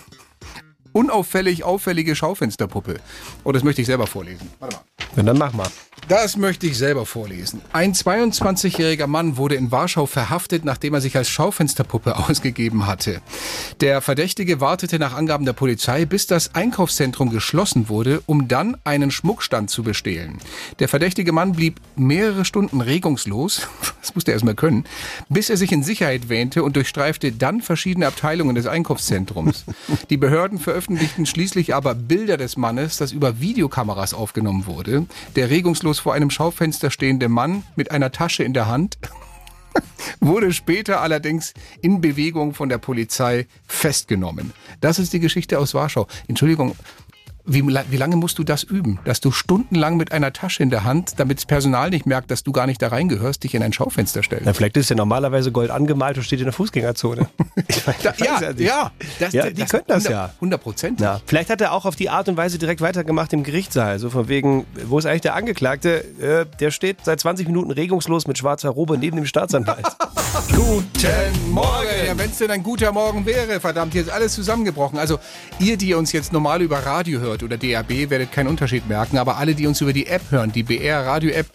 Unauffällig auffällige Schaufensterpuppe. Oh, das möchte ich selber vorlesen. Warte mal. Ja, dann mach mal. Das möchte ich selber vorlesen. Ein 22-jähriger Mann wurde in Warschau verhaftet, nachdem er sich als Schaufensterpuppe ausgegeben hatte. Der Verdächtige wartete nach Angaben der Polizei, bis das Einkaufszentrum geschlossen wurde, um dann einen Schmuckstand zu bestehlen. Der verdächtige Mann blieb mehrere Stunden regungslos, das musste er erstmal können, bis er sich in Sicherheit wähnte und durchstreifte dann verschiedene Abteilungen des Einkaufszentrums. Die Behörden veröffentlichten schließlich aber Bilder des Mannes, das über Videokameras aufgenommen wurde. Der regungslos vor einem Schaufenster stehende Mann mit einer Tasche in der Hand wurde später allerdings in Bewegung von der Polizei festgenommen. Das ist die Geschichte aus Warschau. Entschuldigung, Wie, wie lange musst du das üben? Dass du stundenlang mit einer Tasche in der Hand, damit das Personal nicht merkt, dass du gar nicht da reingehörst, dich in ein Schaufenster stellst. Na, vielleicht ist ja normalerweise Gold angemalt und steht in der Fußgängerzone. Ich meine, Da, ja, nicht. ja, das, Ja, die könnten das ja. 100 Prozent. Na, vielleicht hat er auch auf die Art und Weise direkt weitergemacht im Gerichtssaal. So von wegen, wo ist eigentlich der Angeklagte? Äh, der steht seit 20 Minuten regungslos mit schwarzer Robe neben dem Staatsanwalt. Guten Morgen. Ja, wenn es denn ein guter Morgen wäre, verdammt, hier ist alles zusammengebrochen. Also ihr, die uns jetzt normal über Radio hört oder DAB, werdet keinen Unterschied merken, aber alle, die uns über die App hören, die BR Radio App,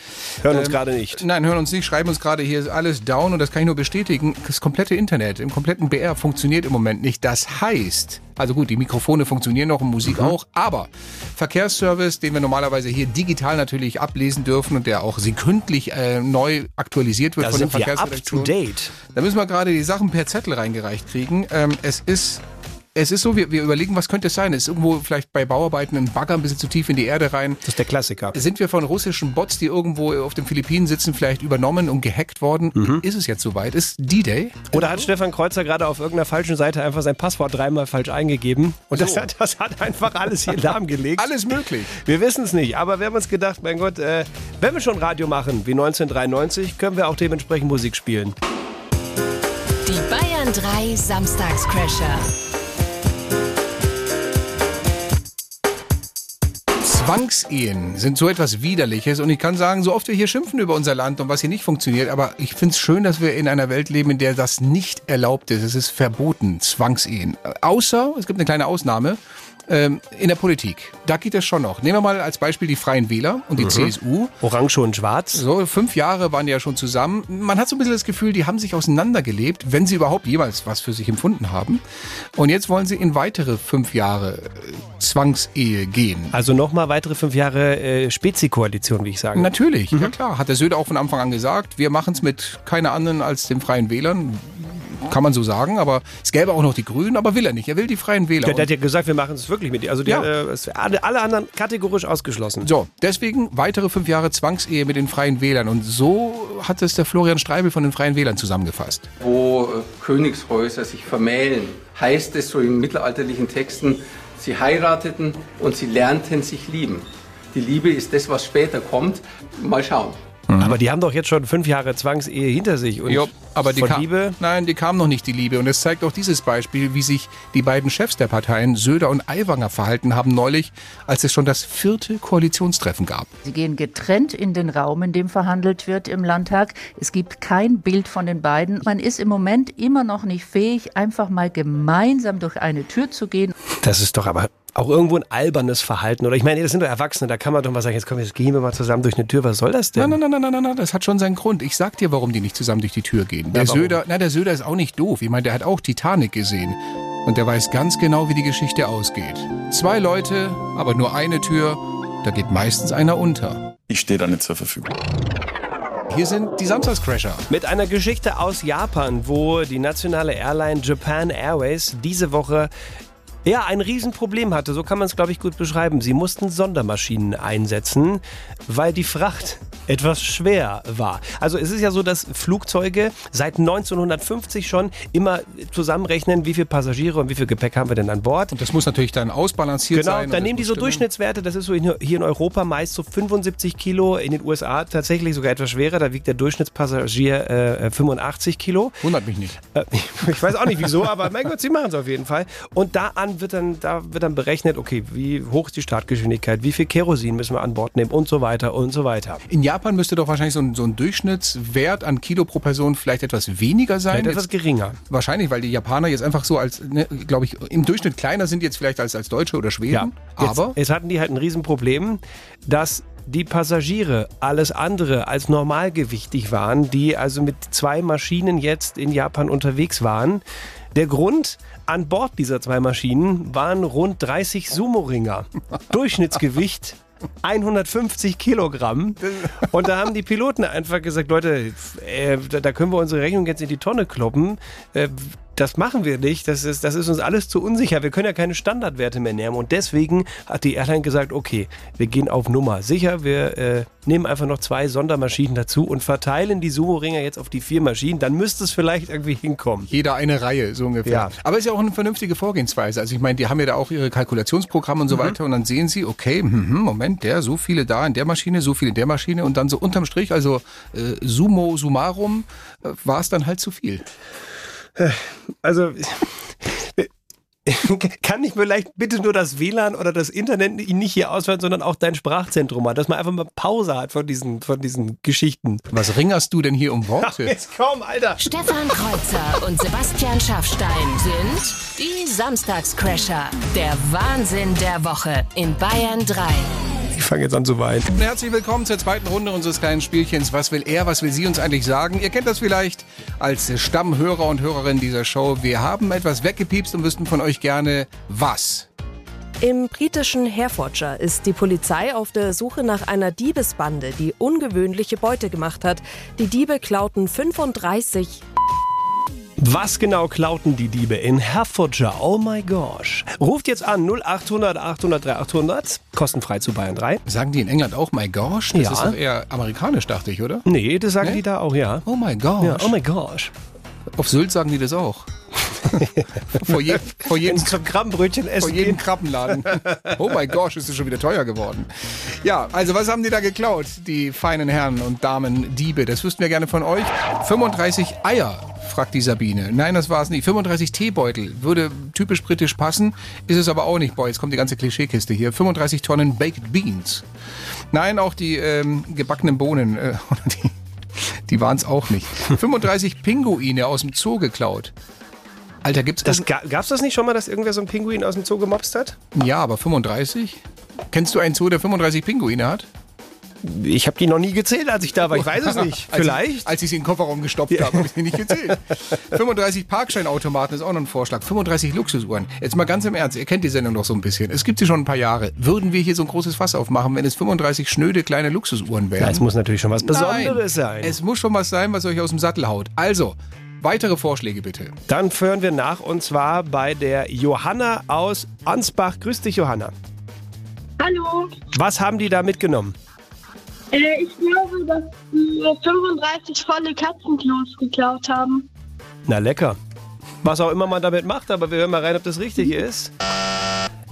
Hören uns gerade nicht. Nein, hören uns nicht, schreiben uns gerade, hier ist alles down und das kann ich nur bestätigen. Das komplette Internet im kompletten BR funktioniert im Moment nicht. Das heißt, also gut, die Mikrofone funktionieren noch und Musik Mhm. auch, aber Verkehrsservice, den wir normalerweise hier digital natürlich ablesen dürfen und der auch sekündlich äh, neu aktualisiert wird Da von sind wir up to date. Da müssen wir gerade die Sachen per Zettel reingereicht kriegen. Ähm, es ist es ist so, wir, wir überlegen, was könnte es sein? Ist irgendwo vielleicht bei Bauarbeiten ein Bagger ein bisschen zu tief in die Erde rein? Das ist der Klassiker. Sind wir von russischen Bots, die irgendwo auf den Philippinen sitzen, vielleicht übernommen und gehackt worden? Mhm. Ist es jetzt soweit? Ist D-Day? Oder hat Stefan Kreuzer gerade auf irgendeiner falschen Seite einfach sein Passwort dreimal falsch eingegeben? Und das, So. hat, das hat einfach alles hier lahmgelegt. Alles möglich. Wir wissen es nicht, aber wir haben uns gedacht, mein Gott, äh, wenn wir schon Radio machen wie 1993, können wir auch dementsprechend Musik spielen. Die Bayern 3 Samstagscrasher. Zwangsehen sind so etwas Widerliches und ich kann sagen, so oft wir hier schimpfen über unser Land und was hier nicht funktioniert, aber ich finde es schön, dass wir in einer Welt leben, in der das nicht erlaubt ist. Es ist verboten, Zwangsehen. Außer, es gibt eine kleine Ausnahme, ähm, in der Politik. Da geht es schon noch. Nehmen wir mal als Beispiel die Freien Wähler und die CSU. Orange und Schwarz. So, fünf Jahre waren die ja schon zusammen. Man hat so ein bisschen das Gefühl, die haben sich auseinandergelebt, wenn sie überhaupt jemals was für sich empfunden haben. Und jetzt wollen sie in weitere fünf Jahre äh, Zwangsehe gehen. Also nochmal weitere fünf Jahre äh, Spezi-Koalition, wie ich sage. Natürlich, ja klar. Hat der Söder auch von Anfang an gesagt. Wir machen es mit keiner anderen als den Freien Wählern. Kann man so sagen, aber es gäbe auch noch die Grünen, aber will er nicht. Er will die Freien Wähler. Der, der hat ja gesagt, wir machen es wirklich mit dir. Also die, Ja. äh, alle anderen kategorisch ausgeschlossen. so, deswegen weitere fünf Jahre Zwangsehe mit den Freien Wählern. Und so hat es der Florian Streibel von den Freien Wählern zusammengefasst. wo äh, Königshäuser sich vermählen, heißt es so in mittelalterlichen Texten, sie heirateten und sie lernten sich lieben. Die Liebe ist das, was später kommt. Mal schauen. Aber die haben doch jetzt schon fünf Jahre Zwangsehe hinter sich. Und Jo, aber die von kam, Liebe, Nein, die kam noch nicht die Liebe. Und es zeigt auch dieses Beispiel, wie sich die beiden Chefs der Parteien, Söder und Aiwanger, verhalten haben neulich, als es schon das vierte Koalitionstreffen gab. Sie gehen getrennt in den Raum, in dem verhandelt wird im Landtag. Es gibt kein Bild von den beiden. Man ist im Moment immer noch nicht fähig, einfach mal gemeinsam durch eine Tür zu gehen. das ist doch aber auch irgendwo ein albernes Verhalten. Oder ich meine, das sind doch Erwachsene, da kann man doch mal sagen, jetzt komm, jetzt gehen wir mal zusammen durch eine Tür. Was soll das denn? Nein, nein, nein, nein, nein, nein, das hat schon seinen Grund. Ich sag dir, warum die nicht zusammen durch die Tür gehen. Der Ja? Söder, na, der Söder ist auch nicht doof. Ich meine, der hat auch Titanic gesehen. Und der weiß ganz genau, wie die Geschichte ausgeht. Zwei Leute, aber nur eine Tür. Da geht meistens einer unter. Ich stehe da nicht zur Verfügung. Hier sind die Samstagscrasher. Mit einer Geschichte aus Japan, wo die nationale Airline Japan Airways diese Woche ja, ein Riesenproblem hatte, so kann man es, glaube ich, gut beschreiben. Sie mussten Sondermaschinen einsetzen, weil die Fracht etwas schwer war. Also es ist ja so, dass Flugzeuge seit 1950 schon immer zusammenrechnen, wie viele Passagiere und wie viel Gepäck haben wir denn an Bord. Und das muss natürlich dann ausbalanciert Genau, sein. und dann nehmen die so stimmen. Durchschnittswerte, das ist so in, hier in Europa meist so 75 Kilo, in den USA tatsächlich sogar etwas schwerer, da wiegt der Durchschnittspassagier äh, 85 Kilo. Wundert mich nicht. Äh, Ich weiß auch nicht wieso, aber mein Gott, sie machen es auf jeden Fall. Und da an wird dann, da wird dann berechnet, okay, wie hoch ist die Startgeschwindigkeit, wie viel Kerosin müssen wir an Bord nehmen und so weiter und so weiter. In Japan müsste doch wahrscheinlich so ein, so ein Durchschnittswert an Kilo pro Person vielleicht etwas weniger sein. Vielleicht etwas Jetzt- geringer. Wahrscheinlich, weil die Japaner jetzt einfach so als, ne, glaube ich, im Durchschnitt kleiner sind jetzt vielleicht als, als Deutsche oder Schweden. Jetzt, Aber jetzt hatten die halt ein Riesenproblem, dass die Passagiere alles andere als normalgewichtig waren, die also mit zwei Maschinen jetzt in Japan unterwegs waren. Der Grund, an Bord dieser zwei Maschinen waren rund 30 Sumo-Ringer. Durchschnittsgewicht 150 Kilogramm. Und da haben die Piloten einfach gesagt, Leute, äh, da können wir unsere Rechnung jetzt in die Tonne kloppen. Äh, das machen wir nicht. Das ist, das ist uns alles zu unsicher. Wir können ja keine Standardwerte mehr nehmen. Und deswegen hat die Airline gesagt, okay, wir gehen auf Nummer sicher. Wir äh, nehmen einfach noch zwei Sondermaschinen dazu und verteilen die Sumo-Ringer jetzt auf die vier Maschinen. Dann müsste es vielleicht irgendwie hinkommen. Jeder eine Reihe, so ungefähr. Ja. Aber ist ja auch eine vernünftige Vorgehensweise. Also ich meine, die haben ja da auch ihre Kalkulationsprogramme und so Mhm. weiter und dann sehen sie, okay, mhm, Moment, der, so viele da in der Maschine, so viele in der Maschine und dann so unterm Strich, also äh, summo summarum, äh, war es dann halt zu viel. Also. Kann ich vielleicht bitte nur das WLAN oder das Internet nicht hier ausfallen, sondern auch dein Sprachzentrum hat, dass man einfach mal Pause hat von diesen, von diesen Geschichten. Was ringerst du denn hier um Ach, Worte? jetzt komm, Alter! Stefan Kreuzer und Sebastian Schaffstein sind die Samstagscrasher. Der Wahnsinn der Woche in Bayern 3. Fange jetzt an zu weinen. Herzlich willkommen zur zweiten Runde unseres kleinen Spielchens. Was will er, was will sie uns eigentlich sagen? Ihr kennt das vielleicht als Stammhörer und Hörerin dieser Show. Wir haben etwas weggepiepst und wüssten von euch gerne, was. Im britischen Herefordshire ist die Polizei auf der Suche nach einer Diebesbande, die ungewöhnliche Beute gemacht hat. Die Diebe klauten 35 Was genau klauten die Diebe in Hertfordshire? Oh my gosh. Ruft jetzt an 0800 800 3800, kostenfrei zu Bayern 3. Sagen die in England auch my gosh? Das Ja. ist doch eher amerikanisch, dachte ich, oder? Nee, das sagen Nee? die da auch, ja. Oh my gosh. Ja, oh my gosh. Auf Sylt sagen die das auch. vor, je, vor, jedem, zum Krabbenbrötchen vor essen jedem gehen. Krabbenladen. Oh my gosh, ist es schon wieder teuer geworden. Ja, also was haben die da geklaut, die feinen Herren und Damen Diebe? Das wüssten wir gerne von euch. 35 Eier, fragt die Sabine. Nein, das war es nicht. 35 Teebeutel. Würde typisch britisch passen, ist es aber auch nicht. Boah, jetzt kommt die ganze Klischeekiste hier. 35 Tonnen Baked Beans. Nein, auch die ähm, gebackenen Bohnen. Äh, die die waren es auch nicht. 35 Pinguine aus dem Zoo geklaut. Alter, gibt's Das, ga, gab's das nicht schon mal, dass irgendwer so einen Pinguin aus dem Zoo gemobst hat? Ja, aber 35? Kennst du einen Zoo, der 35 Pinguine hat? Ich habe die noch nie gezählt, als ich da war. Ich weiß es nicht. Als Vielleicht. Ich, als ich sie in den Kofferraum gestopft habe, habe ich sie nicht gezählt. 35 Parkscheinautomaten ist auch noch ein Vorschlag. 35 Luxusuhren. Jetzt mal ganz im Ernst, ihr kennt die Sendung doch so ein bisschen. Es gibt sie schon ein paar Jahre. Würden wir hier so ein großes Fass aufmachen, wenn es 35 schnöde kleine Luxusuhren wären? Ja, es muss natürlich schon was Besonderes Nein, sein. Es muss schon was sein, was euch aus dem Sattel haut. Also, weitere Vorschläge bitte. Dann hören wir nach und zwar bei der Johanna aus Ansbach. Grüß dich, Johanna. Hallo, Was haben die da mitgenommen? Äh, ich glaube, dass die 35 volle Katzenklos geklaut haben. Na lecker. Was auch immer man damit macht, aber wir hören mal rein, ob das richtig ist.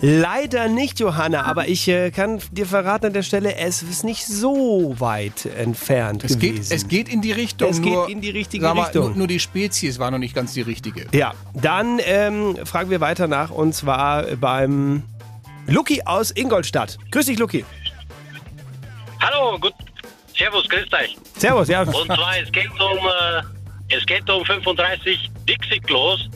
Leider nicht, Johanna, aber ich äh, kann dir verraten an der Stelle, es ist nicht so weit entfernt Es geht, gewesen. es geht in die Richtung. Es geht nur, in die richtige mal, Richtung. Nur, nur die Spezies war noch nicht ganz die richtige. Ja, dann ähm, fragen wir weiter nach und zwar beim Lucky aus Ingolstadt. Grüß dich, Lucky. Hallo, gut. Servus, grüß euch. Servus, ja. Und zwar, es geht um, äh, es geht um 35 Dixie-Klos,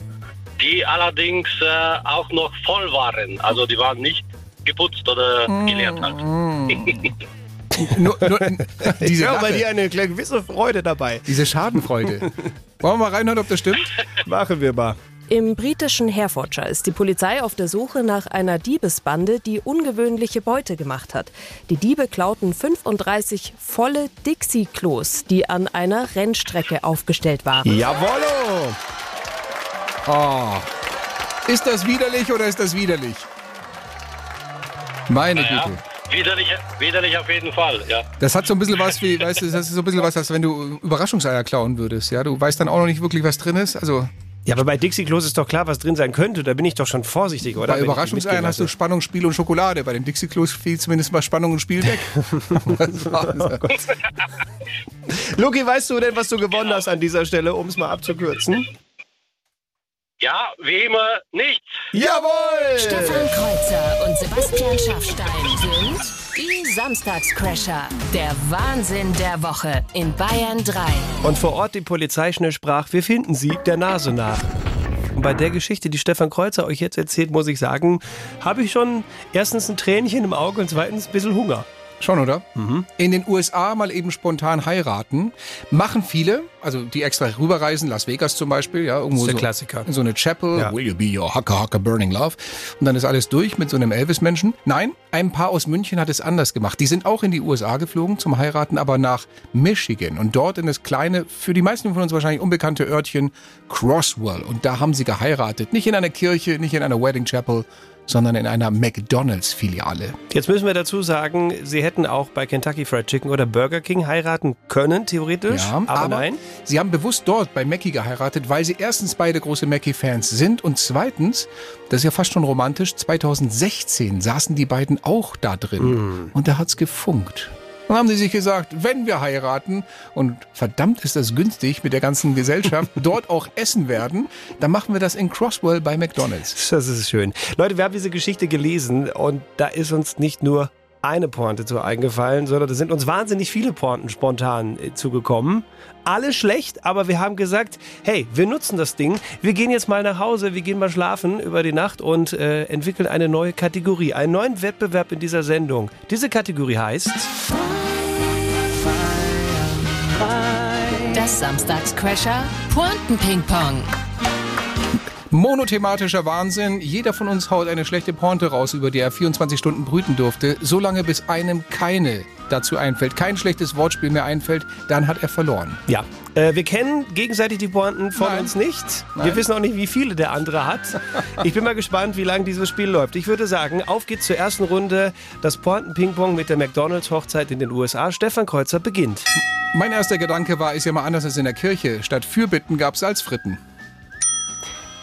die allerdings äh, auch noch voll waren. Also die waren nicht geputzt oder geleert halt. Nur, nur, diese, ja, bei dir eine gewisse Freude dabei. diese Schadenfreude. Wollen wir mal reinhören, ob das stimmt? Machen wir mal. Im britischen Herefordshire ist die Polizei auf der Suche nach einer Diebesbande, die ungewöhnliche Beute gemacht hat. Die Diebe klauten 35 volle Dixie-Klos, die an einer Rennstrecke aufgestellt waren. Jawollo! Oh. Ist das widerlich oder ist das widerlich? Meine Ja, Güte. widerlich, widerlich auf jeden Fall, ja. Das hat so ein bisschen was wie, weißt du, das ist so ein bisschen was, als wenn du Überraschungseier klauen würdest. Ja, du weißt dann auch noch nicht wirklich, was drin ist. Also Ja, aber bei Dixie Klos ist doch klar, was drin sein könnte. Da bin ich doch schon vorsichtig, oder? bei Überraschungseiern hast du lasse. Spannung, Spiel und Schokolade. Bei dem Dixie-Klos fiel zumindest mal Spannung und Spiel weg. War's? Luki, weißt du denn, was du gewonnen hast an dieser Stelle, um es mal abzukürzen? Ja, wie immer nicht. Jawohl! Stefan Kreuzer und Sebastian Schaffstein sind die Samstagscrasher. Der Wahnsinn der Woche in Bayern 3. Und vor Ort die Polizei schnell sprach, wir finden sie der Nase nach. Und bei der Geschichte, die Stefan Kreuzer euch jetzt erzählt, muss ich sagen, habe ich schon erstens ein Tränchen im Auge und zweitens ein bisschen Hunger. Schon, oder? In den USA mal eben spontan heiraten. Machen viele, also die extra rüberreisen, Las Vegas zum Beispiel, ja, irgendwo Das ist der so, Klassiker. in so eine Chapel, Ja. will you be your hucker hucker burning love? Und dann ist alles durch mit so einem Elvis-Menschen. Nein, ein Paar aus München hat es anders gemacht. Die sind auch in die USA geflogen zum Heiraten, aber nach Michigan und dort in das kleine, für die meisten von uns wahrscheinlich unbekannte Örtchen Crosswell. Und da haben sie geheiratet. Nicht in einer Kirche, nicht in einer Wedding Chapel, sondern in einer McDonalds-Filiale. Jetzt müssen wir dazu sagen, sie hätten auch bei Kentucky Fried Chicken oder Burger King heiraten können, theoretisch. Ja, aber, nein. Sie haben bewusst dort bei Mackie geheiratet, weil sie erstens beide große Mackie-Fans sind und zweitens, das ist ja fast schon romantisch, 2016 saßen die beiden auch da drin und da hat's gefunkt. Dann haben sie sich gesagt, wenn wir heiraten und verdammt ist das günstig mit der ganzen Gesellschaft, dort auch essen werden, dann machen wir das in Crosswell bei McDonalds. Das ist schön. Leute, wir haben diese Geschichte gelesen und da ist uns nicht nur eine Pointe zu eingefallen, sondern da sind uns wahnsinnig viele Pointen spontan äh, zugekommen. Alle schlecht, aber wir haben gesagt, hey, wir nutzen das Ding, wir gehen jetzt mal nach Hause, wir gehen mal schlafen über die Nacht und äh, entwickeln eine neue Kategorie, einen neuen Wettbewerb in dieser Sendung. Diese Kategorie heißt Das Samstagscrasher Pointen-Ping-Pong. Monothematischer Wahnsinn. Jeder von uns haut eine schlechte Pointe raus, über die er 24 Stunden brüten durfte. Solange bis einem keine dazu einfällt, kein schlechtes Wortspiel mehr einfällt, dann hat er verloren. Ja. Äh, wir kennen gegenseitig die Pointen von Nein. uns nicht. Wir Nein. wissen auch nicht, wie viele der andere hat. Ich bin mal gespannt, wie lange dieses Spiel läuft. Ich würde sagen, auf geht's zur ersten Runde. Das Pointen-Ping-Pong mit der McDonalds-Hochzeit in den USA. Stefan Kreuzer beginnt. Mein erster Gedanke war, ist ja mal anders als in der Kirche. Statt Fürbitten gab es Salzfritten.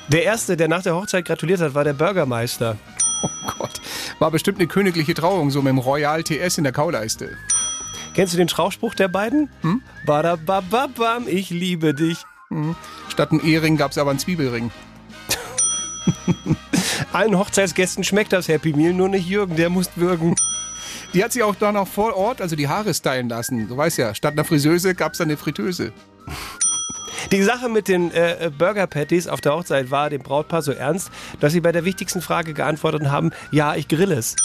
Der Erste, der nach der Hochzeit gratuliert hat, war der Bürgermeister. Oh Gott. War bestimmt eine königliche Trauung, so mit dem Royal TS in der Kauleiste. Kennst du den Schauspruch der beiden? Hm? Badabababam, ich liebe dich. Hm. Statt einen Ehering gab es aber einen Zwiebelring. Allen Hochzeitsgästen schmeckt das Happy Meal, nur nicht Jürgen, der muss würgen. Die hat sie auch dann noch vor Ort, also die Haare stylen lassen. Du weißt ja, statt einer Friseuse gab es dann eine Fritteuse. Die Sache mit den äh, Burger Patties auf der Hochzeit war dem Brautpaar so ernst, dass sie bei der wichtigsten Frage geantwortet haben, ja, ich grill es.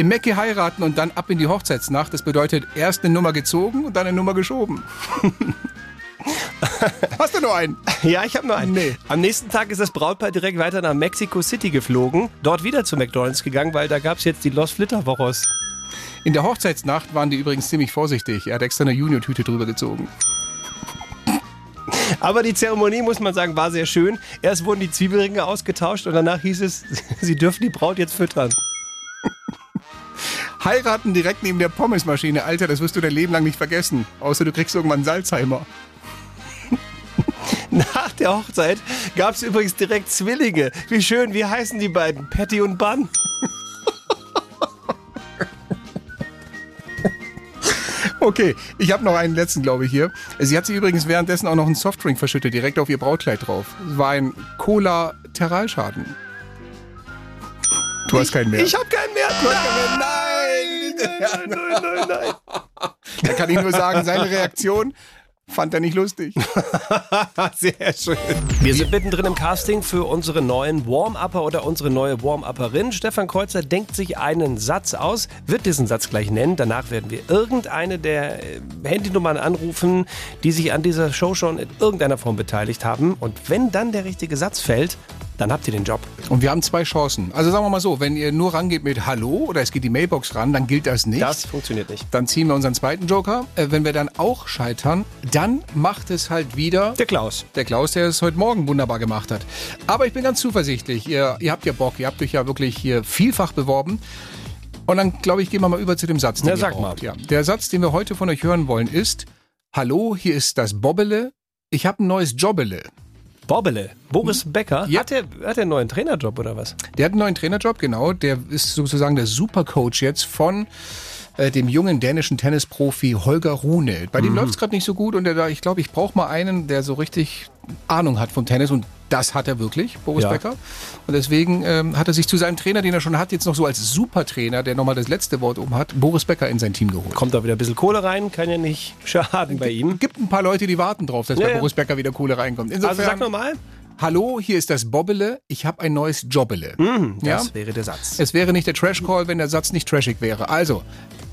Im Mecke heiraten und dann ab in die Hochzeitsnacht, das bedeutet erst eine Nummer gezogen und dann eine Nummer geschoben. Hast du noch einen? Ja, ich habe nur einen. Nee. Am nächsten Tag ist das Brautpaar direkt weiter nach Mexico City geflogen, dort wieder zu McDonalds gegangen, weil da gab es jetzt die Los Flitterwochos. In der Hochzeitsnacht waren die übrigens ziemlich vorsichtig. Er hat extra eine Junior-Tüte drüber gezogen. Aber die Zeremonie, muss man sagen, war sehr schön. Erst wurden die Zwiebelringe ausgetauscht und danach hieß es, sie dürfen die Braut jetzt füttern. Heiraten direkt neben der Pommesmaschine, Alter, das wirst du dein Leben lang nicht vergessen. Außer du kriegst irgendwann einen Salzheimer. Nach der Hochzeit gab es übrigens direkt Zwillinge. Wie schön, wie heißen die beiden? Patty und Bun. Okay, ich habe noch einen letzten, glaube ich, hier. Sie hat sich übrigens währenddessen auch noch einen Softdrink verschüttet, direkt auf ihr Brautkleid drauf. Es war ein Cola-Terralschaden. Du hast keinen mehr. Ich habe keinen mehr. Du hast keinen mehr. Nein, nein, nein, nein, nein. Da kann ich nur sagen, seine Reaktion fand er nicht lustig. Sehr schön. Wir sind mittendrin im Casting für unsere neuen Warm-Upper oder unsere neue Warm-Upperin. Stefan Kreuzer denkt sich einen Satz aus, wird diesen Satz gleich nennen. Danach werden wir irgendeine der äh, Handynummern anrufen, die sich an dieser Show schon in irgendeiner Form beteiligt haben. Und wenn dann der richtige Satz fällt, dann habt ihr den Job. Und wir haben zwei Chancen. Also sagen wir mal so, wenn ihr nur rangeht mit Hallo oder es geht die Mailbox ran, dann gilt das nicht. Das funktioniert nicht. Dann ziehen wir unseren zweiten Joker. Äh, wenn wir dann auch scheitern, dann macht es halt wieder Der Klaus. der Klaus, der es heute Morgen wunderbar gemacht hat. Aber ich bin ganz zuversichtlich. Ihr, ihr habt ja Bock, ihr habt euch ja wirklich hier vielfach beworben. Und dann, glaube ich, gehen wir mal über zu dem Satz. Den ihr sag braucht. mal. Ja. Der Satz, den wir heute von euch hören wollen, ist: Hallo, hier ist das Bobbele. Ich habe ein neues Jobbele. Bobbele. Boris Becker. Ja. Hat, er, hat er einen neuen Trainerjob oder was? Der hat einen neuen Trainerjob, genau. Der ist sozusagen der Supercoach jetzt von äh, dem jungen dänischen Tennisprofi Holger Rune. Bei dem läuft es gerade nicht so gut und er da, ich glaube, ich brauche mal einen, der so richtig Ahnung hat vom Tennis und das hat er wirklich, Boris Ja. Becker. Und deswegen ähm, hat er sich zu seinem Trainer, den er schon hat, jetzt noch so als Supertrainer, der nochmal das letzte Wort oben hat, Boris Becker in sein Team geholt. Kommt da wieder ein bisschen Kohle rein, kann ja nicht schaden bei ihm. Gibt ein paar Leute, die warten drauf, dass Ja, bei ja. Boris Becker wieder Kohle reinkommt. Also Insofern, sag nochmal. Hallo, hier ist das Bobbele, ich habe ein neues Jobbele. Ja? das wäre der Satz. Es wäre nicht der Trash-Call, wenn der Satz nicht trashig wäre. Also,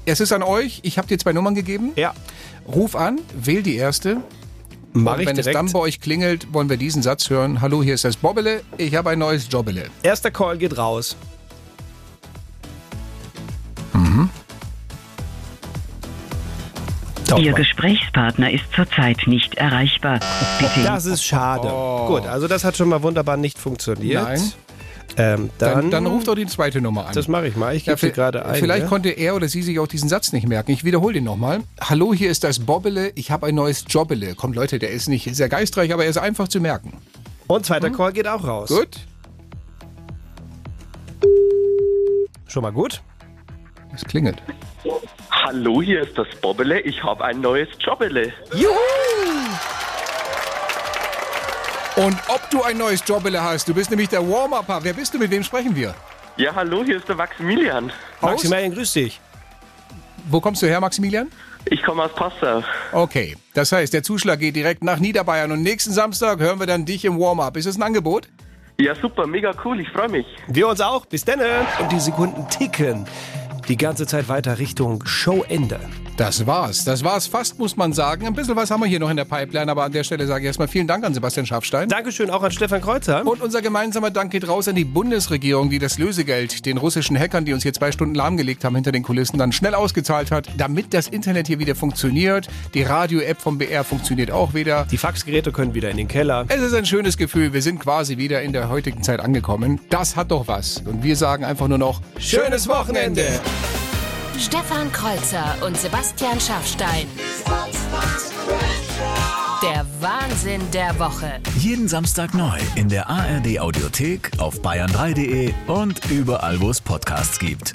es ist an euch. Ich habe dir zwei Nummern gegeben. Ja. Ruf an, wähl die erste. Mach Und ich wenn es direkt. dann bei euch klingelt, wollen wir diesen Satz hören. Hallo, hier ist das Bobbele, ich habe ein neues Jobbele. Erster Call geht raus. Mhm. Ihr Gesprächspartner ist zurzeit nicht erreichbar. Bitte. Das ist schade. Gut, also das hat schon mal wunderbar nicht funktioniert. Nein. Ähm, dann, Dann, dann ruft doch die zweite Nummer an. Das mache ich mal. Ich Ja, gebe vi- gerade ein. Vielleicht ja? konnte er oder sie sich auch diesen Satz nicht merken. Ich wiederhole den nochmal. Hallo, hier ist das Bobbele, ich habe ein neues Jobbele. Kommt Leute, der ist nicht sehr geistreich, aber er ist einfach zu merken. Und zweiter Call geht auch raus. Gut. Schon mal gut. Es klingelt. Hallo, hier ist das Bobbele. Ich habe ein neues Jobbele. Juhu! Und ob du ein neues Jobbele hast, du bist nämlich der Warm-Upper. Wer bist du, mit wem sprechen wir? Ja, hallo, hier ist der Maximilian. Maximilian, grüß dich. Wo kommst du her, Maximilian? Ich komme aus Passau. Okay, das heißt, der Zuschlag geht direkt nach Niederbayern und nächsten Samstag hören wir dann dich im Warm-Up. Ist es ein Angebot? Ja, super, mega cool, ich freue mich. Wir uns auch. Bis dann. Und die Sekunden ticken die ganze Zeit weiter Richtung Showende. Das war's. Das war's fast, muss man sagen. Ein bisschen was haben wir hier noch in der Pipeline, aber an der Stelle sage ich erstmal vielen Dank an Sebastian Schafstein. Dankeschön auch an Stefan Kreuzer. Und unser gemeinsamer Dank geht raus an die Bundesregierung, die das Lösegeld den russischen Hackern, die uns hier zwei Stunden lahmgelegt haben hinter den Kulissen, dann schnell ausgezahlt hat, damit das Internet hier wieder funktioniert. Die Radio-App vom BR funktioniert auch wieder. Die Faxgeräte können wieder in den Keller. Es ist ein schönes Gefühl. Wir sind quasi wieder in der heutigen Zeit angekommen. Das hat doch was. Und wir sagen einfach nur noch schönes Wochenende. Stefan Kreuzer und Sebastian Schaffstein. Der Wahnsinn der Woche. Jeden Samstag neu in der ARD Audiothek, auf bayern3.de und überall, wo es Podcasts gibt.